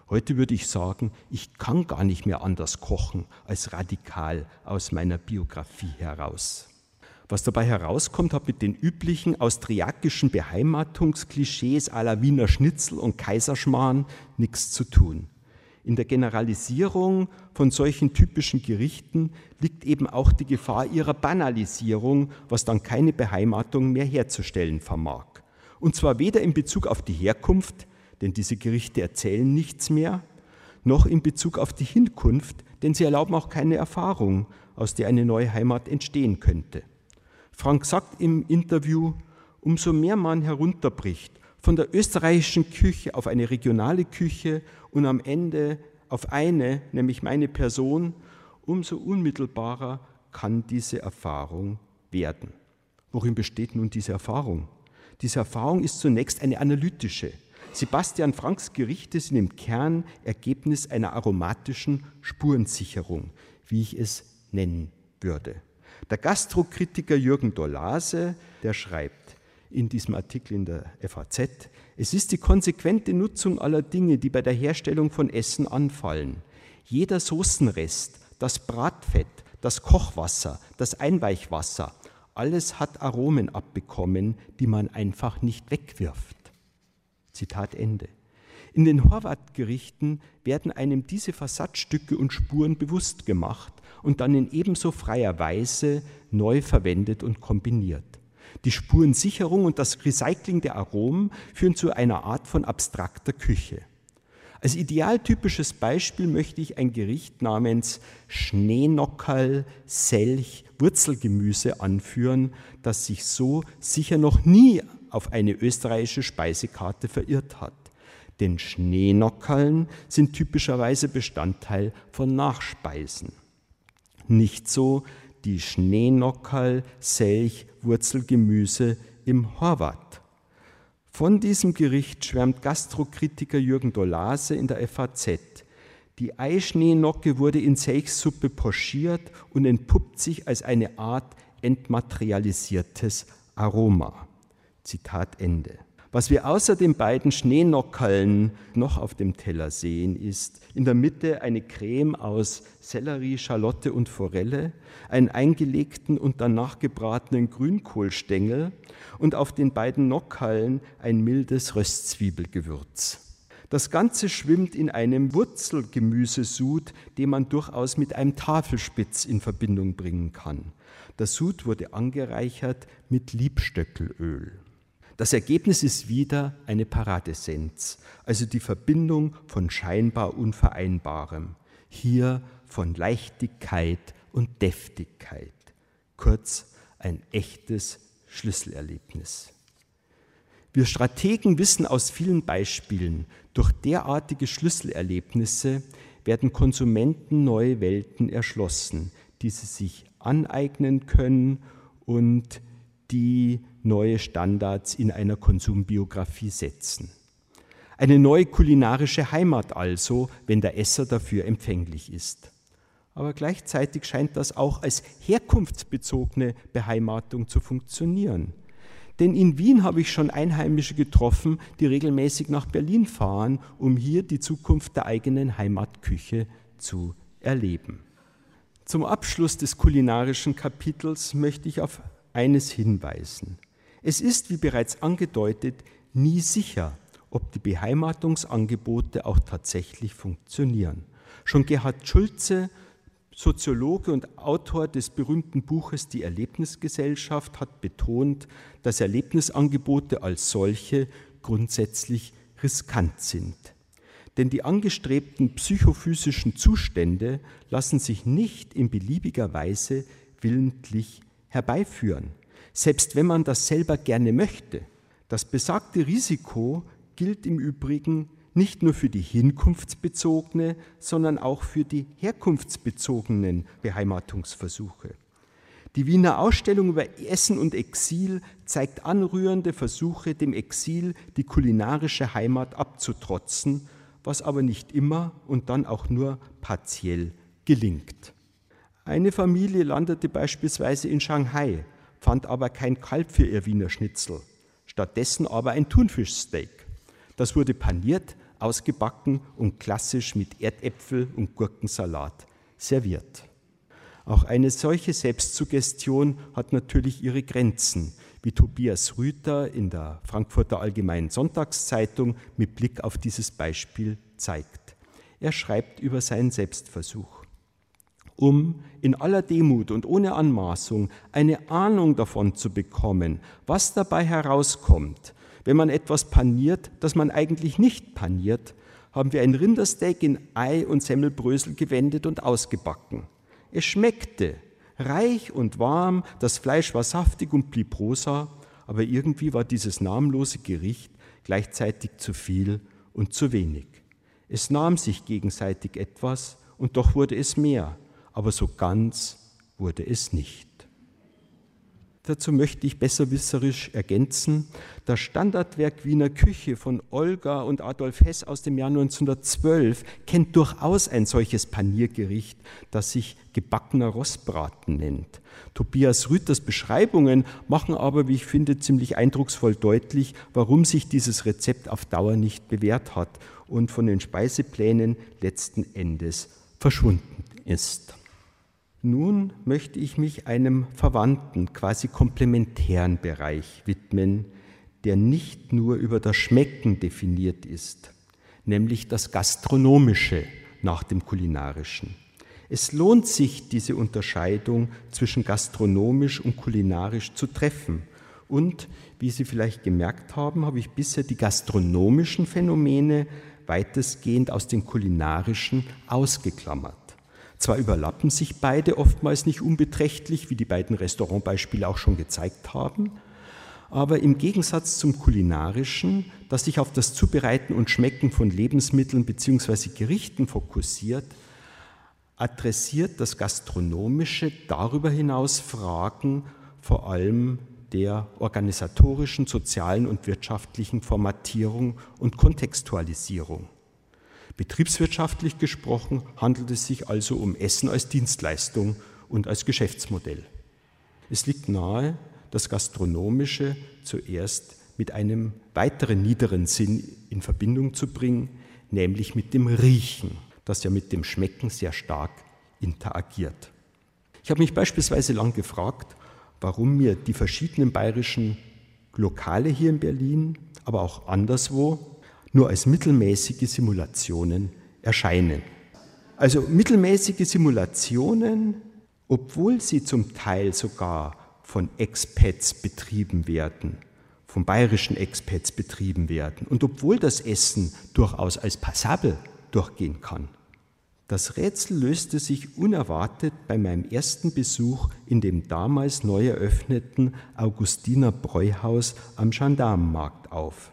Heute würde ich sagen, ich kann gar nicht mehr anders kochen als radikal aus meiner Biografie heraus. Was dabei herauskommt, hat mit den üblichen austriakischen Beheimatungsklischees aller Wiener Schnitzel und Kaiserschmarrn nichts zu tun. In der Generalisierung von solchen typischen Gerichten liegt eben auch die Gefahr ihrer Banalisierung, was dann keine Beheimatung mehr herzustellen vermag. Und zwar weder in Bezug auf die Herkunft, denn diese Gerichte erzählen nichts mehr, noch in Bezug auf die Hinkunft, denn sie erlauben auch keine Erfahrung, aus der eine neue Heimat entstehen könnte. Frank sagt im Interview, umso mehr man herunterbricht von der österreichischen Küche auf eine regionale Küche und am Ende auf eine, nämlich meine Person, umso unmittelbarer kann diese Erfahrung werden. Worin besteht nun diese Erfahrung? Diese Erfahrung ist zunächst eine analytische. Sebastian Franks Gerichte sind im Kern Ergebnis einer aromatischen Spurensicherung, wie ich es nennen würde. Der Gastrokritiker Jürgen Dolase, der schreibt in diesem Artikel in der FAZ, es ist die konsequente Nutzung aller Dinge, die bei der Herstellung von Essen anfallen. Jeder Soßenrest, das Bratfett, das Kochwasser, das Einweichwasser, alles hat Aromen abbekommen, die man einfach nicht wegwirft. Zitat Ende. In den Horvath-Gerichten werden einem diese Versatzstücke und Spuren bewusst gemacht und dann in ebenso freier Weise neu verwendet und kombiniert. Die Spurensicherung und das Recycling der Aromen führen zu einer Art von abstrakter Küche. Als idealtypisches Beispiel möchte ich ein Gericht namens Schneenockerl, Selch, Wurzelgemüse anführen, das sich so sicher noch nie auf eine österreichische Speisekarte verirrt hat. Denn Schneenockern sind typischerweise Bestandteil von Nachspeisen. Nicht so die Schneenockal, Selch, Wurzelgemüse im Horvath. Von diesem Gericht schwärmt Gastrokritiker Jürgen Dolase in der FAZ. Die Eischneenocke wurde in Selchsuppe pochiert und entpuppt sich als eine Art entmaterialisiertes Aroma. Zitat Ende. Was wir außer den beiden Schneenockhallen noch auf dem Teller sehen, ist in der Mitte eine Creme aus Sellerie, Schalotte und Forelle, einen eingelegten und danach gebratenen Grünkohlstängel und auf den beiden Nockhallen ein mildes Röstzwiebelgewürz. Das Ganze schwimmt in einem Wurzelgemüsesud, den man durchaus mit einem Tafelspitz in Verbindung bringen kann. Der Sud wurde angereichert mit Liebstöckelöl. Das Ergebnis ist wieder eine Paradessenz, also die Verbindung von scheinbar Unvereinbarem, hier von Leichtigkeit und Deftigkeit, kurz ein echtes Schlüsselerlebnis. Wir Strategen wissen aus vielen Beispielen, durch derartige Schlüsselerlebnisse werden Konsumenten neue Welten erschlossen, die sie sich aneignen können und die neue Standards in einer Konsumbiografie setzen. Eine neue kulinarische Heimat also, wenn der Esser dafür empfänglich ist. Aber gleichzeitig scheint das auch als herkunftsbezogene Beheimatung zu funktionieren. Denn in Wien habe ich schon Einheimische getroffen, die regelmäßig nach Berlin fahren, um hier die Zukunft der eigenen Heimatküche zu erleben. Zum Abschluss des kulinarischen Kapitels möchte ich auf eines hinweisen. Es ist, wie bereits angedeutet, nie sicher, ob die Beheimatungsangebote auch tatsächlich funktionieren. Schon Gerhard Schulze, Soziologe und Autor des berühmten Buches Die Erlebnisgesellschaft, hat betont, dass Erlebnisangebote als solche grundsätzlich riskant sind. Denn die angestrebten psychophysischen Zustände lassen sich nicht in beliebiger Weise willentlich herbeiführen selbst wenn man das selber gerne möchte. Das besagte Risiko gilt im Übrigen nicht nur für die hinkunftsbezogene, sondern auch für die herkunftsbezogenen Beheimatungsversuche. Die Wiener Ausstellung über Essen und Exil zeigt anrührende Versuche, dem Exil die kulinarische Heimat abzutrotzen, was aber nicht immer und dann auch nur partiell gelingt. Eine Familie landete beispielsweise in Shanghai, fand aber kein Kalb für ihr Wiener Schnitzel, stattdessen aber ein Thunfischsteak. Das wurde paniert, ausgebacken und klassisch mit Erdäpfel und Gurkensalat serviert. Auch eine solche Selbstsuggestion hat natürlich ihre Grenzen, wie Tobias Rüther in der Frankfurter Allgemeinen Sonntagszeitung mit Blick auf dieses Beispiel zeigt. Er schreibt über seinen Selbstversuch um in aller Demut und ohne Anmaßung eine Ahnung davon zu bekommen, was dabei herauskommt, wenn man etwas paniert, das man eigentlich nicht paniert, haben wir ein Rindersteak in Ei und Semmelbrösel gewendet und ausgebacken. Es schmeckte reich und warm, das Fleisch war saftig und blieb rosa, aber irgendwie war dieses namenlose Gericht gleichzeitig zu viel und zu wenig. Es nahm sich gegenseitig etwas und doch wurde es mehr aber so ganz wurde es nicht. Dazu möchte ich besserwisserisch ergänzen, das Standardwerk Wiener Küche von Olga und Adolf Hess aus dem Jahr 1912 kennt durchaus ein solches Paniergericht, das sich gebackener Rostbraten nennt. Tobias Rüthers Beschreibungen machen aber, wie ich finde, ziemlich eindrucksvoll deutlich, warum sich dieses Rezept auf Dauer nicht bewährt hat und von den Speiseplänen letzten Endes verschwunden ist. Nun möchte ich mich einem verwandten, quasi komplementären Bereich widmen, der nicht nur über das Schmecken definiert ist, nämlich das Gastronomische nach dem Kulinarischen. Es lohnt sich, diese Unterscheidung zwischen gastronomisch und kulinarisch zu treffen. Und, wie Sie vielleicht gemerkt haben, habe ich bisher die gastronomischen Phänomene weitestgehend aus den kulinarischen ausgeklammert. Zwar überlappen sich beide oftmals nicht unbeträchtlich, wie die beiden Restaurantbeispiele auch schon gezeigt haben, aber im Gegensatz zum kulinarischen, das sich auf das Zubereiten und Schmecken von Lebensmitteln bzw. Gerichten fokussiert, adressiert das Gastronomische darüber hinaus Fragen vor allem der organisatorischen, sozialen und wirtschaftlichen Formatierung und Kontextualisierung. Betriebswirtschaftlich gesprochen handelt es sich also um Essen als Dienstleistung und als Geschäftsmodell. Es liegt nahe, das Gastronomische zuerst mit einem weiteren niederen Sinn in Verbindung zu bringen, nämlich mit dem Riechen, das ja mit dem Schmecken sehr stark interagiert. Ich habe mich beispielsweise lang gefragt, warum mir die verschiedenen bayerischen Lokale hier in Berlin, aber auch anderswo nur als mittelmäßige Simulationen erscheinen. Also mittelmäßige Simulationen, obwohl sie zum Teil sogar von Expats betrieben werden, von bayerischen Expats betrieben werden und obwohl das Essen durchaus als passabel durchgehen kann. Das Rätsel löste sich unerwartet bei meinem ersten Besuch in dem damals neu eröffneten Augustiner Bräuhaus am Gendarmenmarkt auf.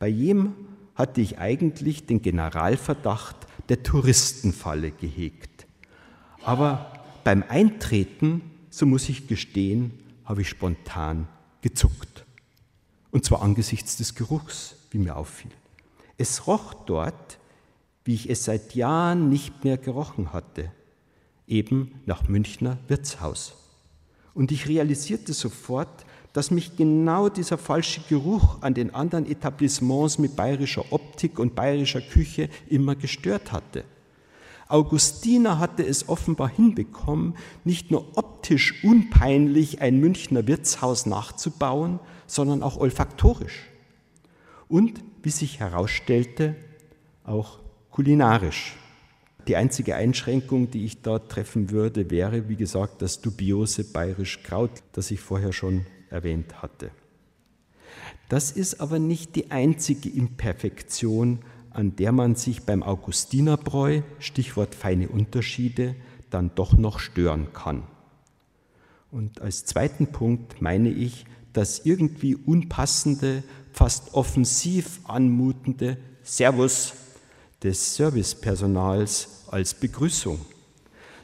Bei jem hatte ich eigentlich den Generalverdacht der Touristenfalle gehegt. Aber beim Eintreten, so muss ich gestehen, habe ich spontan gezuckt. Und zwar angesichts des Geruchs, wie mir auffiel. Es roch dort wie ich es seit Jahren nicht mehr gerochen hatte, eben nach Münchner Wirtshaus. Und ich realisierte sofort, dass mich genau dieser falsche Geruch an den anderen Etablissements mit bayerischer Optik und bayerischer Küche immer gestört hatte. Augustiner hatte es offenbar hinbekommen, nicht nur optisch unpeinlich ein Münchner Wirtshaus nachzubauen, sondern auch olfaktorisch. Und, wie sich herausstellte, auch kulinarisch. Die einzige Einschränkung, die ich dort treffen würde, wäre, wie gesagt, das dubiose bayerisch Kraut, das ich vorher schon erwähnt hatte. Das ist aber nicht die einzige Imperfektion, an der man sich beim Augustinerbräu, Stichwort feine Unterschiede, dann doch noch stören kann. Und als zweiten Punkt meine ich, das irgendwie unpassende, fast offensiv anmutende Servus des Servicepersonals als Begrüßung.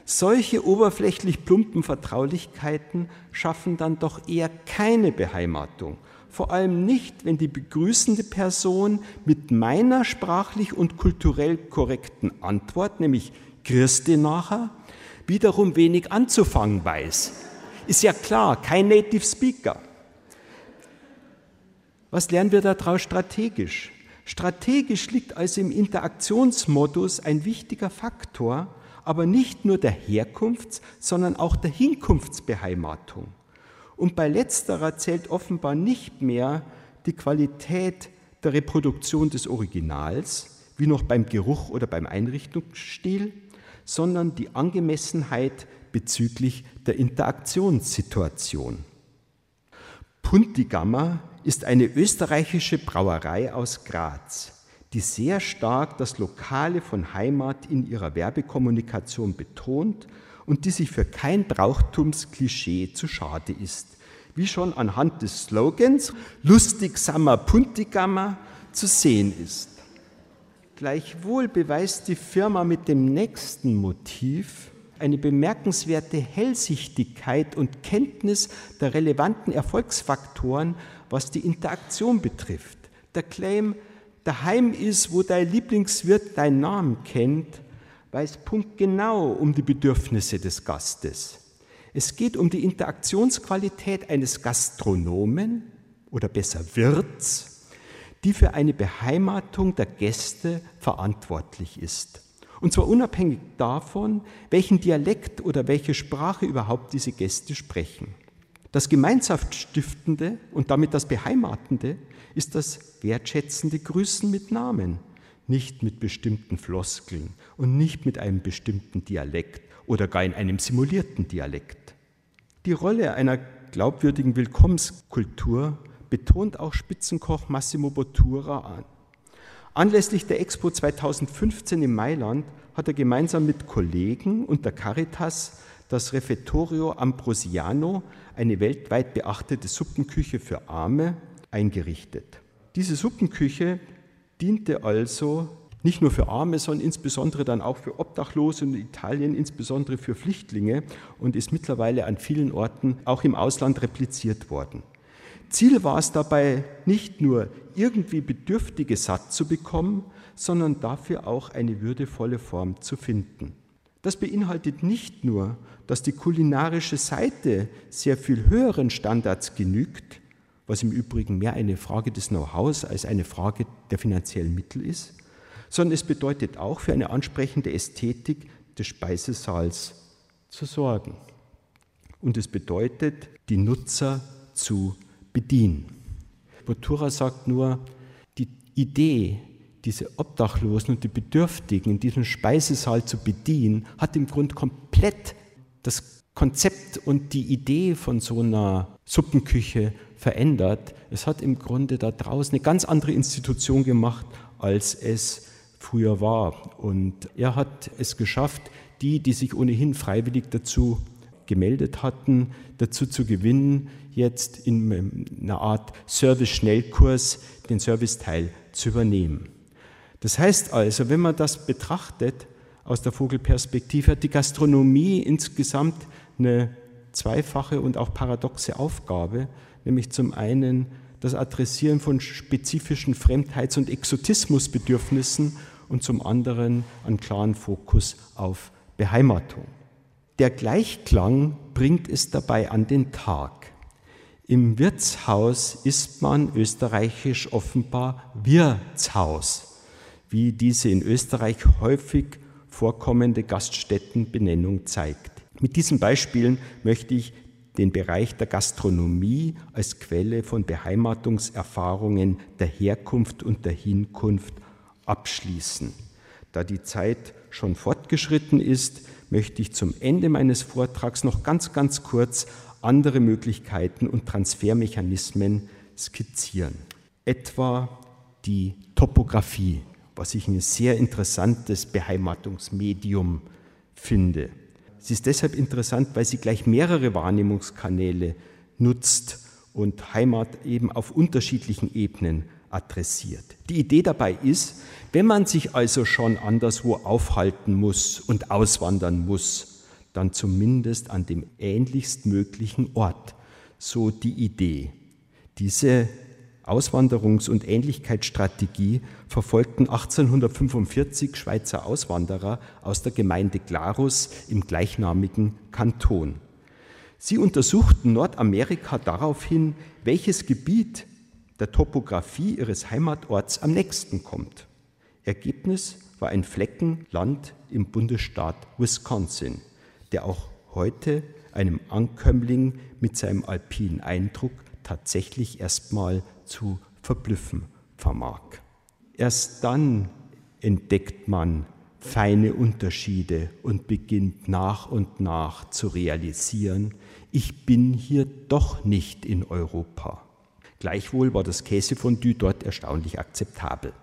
Solche oberflächlich plumpen Vertraulichkeiten schaffen dann doch eher keine Beheimatung, vor allem nicht, wenn die begrüßende Person mit meiner sprachlich und kulturell korrekten Antwort, nämlich Christi nachher, wiederum wenig anzufangen weiß. Ist ja klar, kein Native Speaker. Was lernen wir daraus strategisch? Strategisch liegt also im Interaktionsmodus ein wichtiger Faktor, aber nicht nur der Herkunfts-, sondern auch der Hinkunftsbeheimatung. Und bei letzterer zählt offenbar nicht mehr die Qualität der Reproduktion des Originals, wie noch beim Geruch oder beim Einrichtungsstil, sondern die Angemessenheit bezüglich der Interaktionssituation. Puntigamma ist eine österreichische Brauerei aus Graz, die sehr stark das Lokale von Heimat in ihrer Werbekommunikation betont und die sich für kein Brauchtumsklischee zu schade ist, wie schon anhand des Slogans Lustig Sammer Puntigammer zu sehen ist. Gleichwohl beweist die Firma mit dem nächsten Motiv eine bemerkenswerte Hellsichtigkeit und Kenntnis der relevanten Erfolgsfaktoren was die Interaktion betrifft. Der Claim, daheim ist, wo dein Lieblingswirt deinen Namen kennt, weiß punktgenau um die Bedürfnisse des Gastes. Es geht um die Interaktionsqualität eines Gastronomen oder besser Wirts, die für eine Beheimatung der Gäste verantwortlich ist. Und zwar unabhängig davon, welchen Dialekt oder welche Sprache überhaupt diese Gäste sprechen. Das Gemeinschaftsstiftende und damit das Beheimatende ist das wertschätzende Grüßen mit Namen, nicht mit bestimmten Floskeln und nicht mit einem bestimmten Dialekt oder gar in einem simulierten Dialekt. Die Rolle einer glaubwürdigen Willkommenskultur betont auch Spitzenkoch Massimo Bottura an. Anlässlich der Expo 2015 in Mailand hat er gemeinsam mit Kollegen und der Caritas das Refettorio Ambrosiano, eine weltweit beachtete Suppenküche für Arme, eingerichtet. Diese Suppenküche diente also nicht nur für Arme, sondern insbesondere dann auch für Obdachlose in Italien, insbesondere für Flüchtlinge und ist mittlerweile an vielen Orten auch im Ausland repliziert worden. Ziel war es dabei, nicht nur irgendwie Bedürftige satt zu bekommen, sondern dafür auch eine würdevolle Form zu finden. Das beinhaltet nicht nur, dass die kulinarische Seite sehr viel höheren Standards genügt, was im Übrigen mehr eine Frage des Know-hows als eine Frage der finanziellen Mittel ist, sondern es bedeutet auch für eine ansprechende Ästhetik des Speisesaals zu sorgen. Und es bedeutet, die Nutzer zu bedienen. Botura sagt nur, die Idee, diese Obdachlosen und die Bedürftigen in diesem Speisesaal zu bedienen, hat im Grunde komplett das Konzept und die Idee von so einer Suppenküche verändert. Es hat im Grunde da draußen eine ganz andere Institution gemacht, als es früher war. Und er hat es geschafft, die, die sich ohnehin freiwillig dazu gemeldet hatten, dazu zu gewinnen, jetzt in einer Art Service-Schnellkurs den Serviceteil zu übernehmen. Das heißt also, wenn man das betrachtet aus der Vogelperspektive, hat die Gastronomie insgesamt eine zweifache und auch paradoxe Aufgabe, nämlich zum einen das Adressieren von spezifischen Fremdheits- und Exotismusbedürfnissen und zum anderen einen klaren Fokus auf Beheimatung. Der Gleichklang bringt es dabei an den Tag. Im Wirtshaus ist man österreichisch offenbar Wirtshaus, wie diese in Österreich häufig vorkommende Gaststättenbenennung zeigt. Mit diesen Beispielen möchte ich den Bereich der Gastronomie als Quelle von Beheimatungserfahrungen der Herkunft und der Hinkunft abschließen. Da die Zeit schon fortgeschritten ist, möchte ich zum Ende meines Vortrags noch ganz, ganz kurz andere Möglichkeiten und Transfermechanismen skizzieren. Etwa die Topographie, was ich ein sehr interessantes Beheimatungsmedium finde. Sie ist deshalb interessant, weil sie gleich mehrere Wahrnehmungskanäle nutzt und Heimat eben auf unterschiedlichen Ebenen adressiert. Die Idee dabei ist, wenn man sich also schon anderswo aufhalten muss und auswandern muss, dann zumindest an dem ähnlichst möglichen Ort. So die Idee. Diese Auswanderungs- und Ähnlichkeitsstrategie verfolgten 1845 Schweizer Auswanderer aus der Gemeinde Glarus im gleichnamigen Kanton. Sie untersuchten Nordamerika daraufhin, welches Gebiet der Topographie ihres Heimatorts am nächsten kommt. Ergebnis war ein Flecken Land im Bundesstaat Wisconsin, der auch heute einem Ankömmling mit seinem alpinen Eindruck tatsächlich erstmal zu verblüffen vermag. Erst dann entdeckt man feine Unterschiede und beginnt nach und nach zu realisieren, ich bin hier doch nicht in Europa. Gleichwohl war das Käsefondue dort erstaunlich akzeptabel.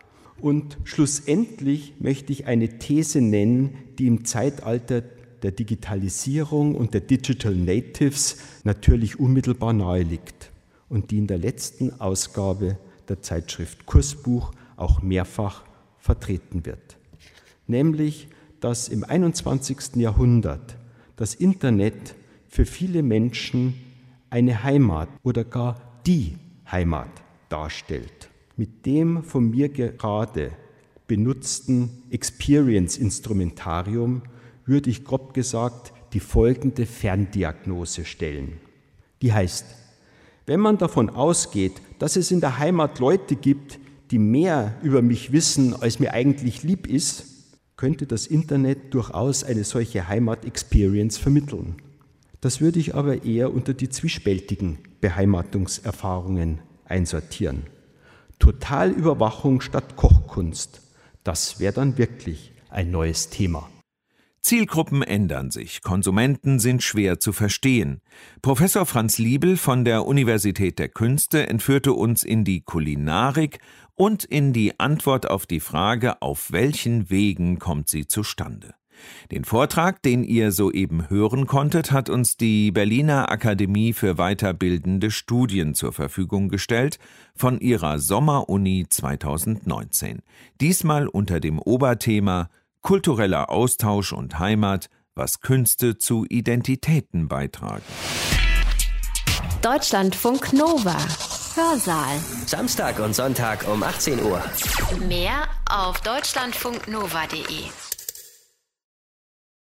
Und schlussendlich möchte ich eine These nennen, die im Zeitalter der Digitalisierung und der Digital Natives natürlich unmittelbar nahe liegt und die in der letzten Ausgabe der Zeitschrift Kursbuch auch mehrfach vertreten wird. Nämlich, dass im 21. Jahrhundert das Internet für viele Menschen eine Heimat oder gar die Heimat darstellt. Mit dem von mir gerade benutzten Experience-Instrumentarium würde ich grob gesagt die folgende Ferndiagnose stellen. Die heißt, wenn man davon ausgeht, dass es in der Heimat Leute gibt, die mehr über mich wissen, als mir eigentlich lieb ist, könnte das Internet durchaus eine solche Heimat-Experience vermitteln. Das würde ich aber eher unter die zwiespältigen Beheimatungserfahrungen einsortieren. Totalüberwachung statt Kochkunst, das wäre dann wirklich ein neues Thema. Zielgruppen ändern sich, Konsumenten sind schwer zu verstehen. Professor Franz Liebel von der Universität der Künste entführte uns in die Kulinarik und in die Antwort auf die Frage, auf welchen Wegen kommt sie zustande. Den Vortrag, den ihr soeben hören konntet, hat uns die Berliner Akademie für weiterbildende Studien zur Verfügung gestellt von ihrer Sommeruni 2019. Diesmal unter dem Oberthema kultureller Austausch und Heimat, was Künste zu Identitäten beitragen. Deutschlandfunk Nova. Hörsaal. Samstag und Sonntag um 18 Uhr. Mehr auf deutschlandfunknova.de.